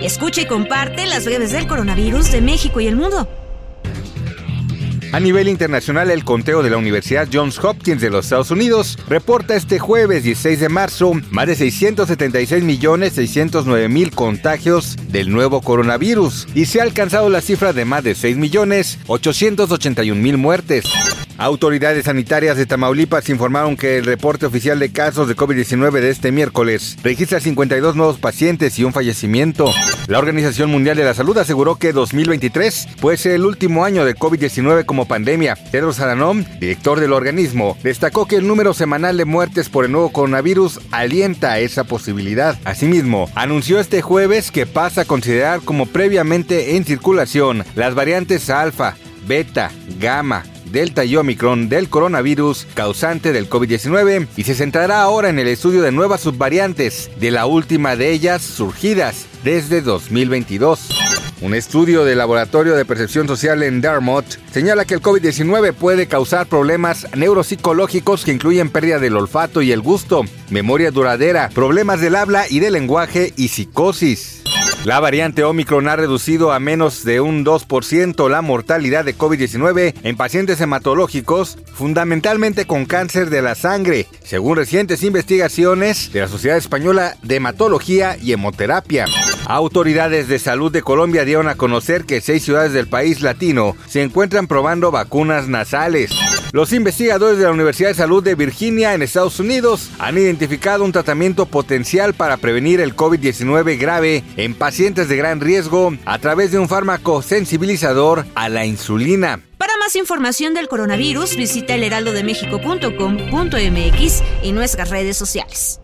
Escucha y comparte las breves del coronavirus de México y el mundo. A nivel internacional, el conteo de la Universidad Johns Hopkins de los Estados Unidos reporta este jueves 16 de marzo más de 676 millones 609 mil contagios del nuevo coronavirus y se ha alcanzado la cifra de más de 6 millones 881 mil muertes. Autoridades sanitarias de Tamaulipas informaron que el reporte oficial de casos de COVID-19 de este miércoles registra 52 nuevos pacientes y un fallecimiento. La Organización Mundial de la Salud aseguró que 2023 puede ser el último año de COVID-19 como pandemia. Pedro Adhanom, director del organismo, destacó que el número semanal de muertes por el nuevo coronavirus alienta esa posibilidad. Asimismo, anunció este jueves que pasa a considerar como previamente en circulación las variantes alfa, beta, gamma, Delta y Omicron del coronavirus causante del COVID-19 y se centrará ahora en el estudio de nuevas subvariantes, de la última de ellas surgidas desde 2022. Un estudio del Laboratorio de Percepción Social en Dartmouth señala que el COVID-19 puede causar problemas neuropsicológicos que incluyen pérdida del olfato y el gusto, memoria duradera, problemas del habla y del lenguaje y psicosis. La variante Omicron ha reducido a menos de un 2% la mortalidad de COVID-19 en pacientes hematológicos, fundamentalmente con cáncer de la sangre, según recientes investigaciones de la Sociedad Española de Hematología y Hemoterapia. Autoridades de salud de Colombia dieron a conocer que seis ciudades del país latino se encuentran probando vacunas nasales. Los investigadores de la Universidad de Salud de Virginia en Estados Unidos han identificado un tratamiento potencial para prevenir el COVID-19 grave en pacientes de gran riesgo a través de un fármaco sensibilizador a la insulina. Para más información del coronavirus, visita elheraldodemexico.com.mx y nuestras redes sociales.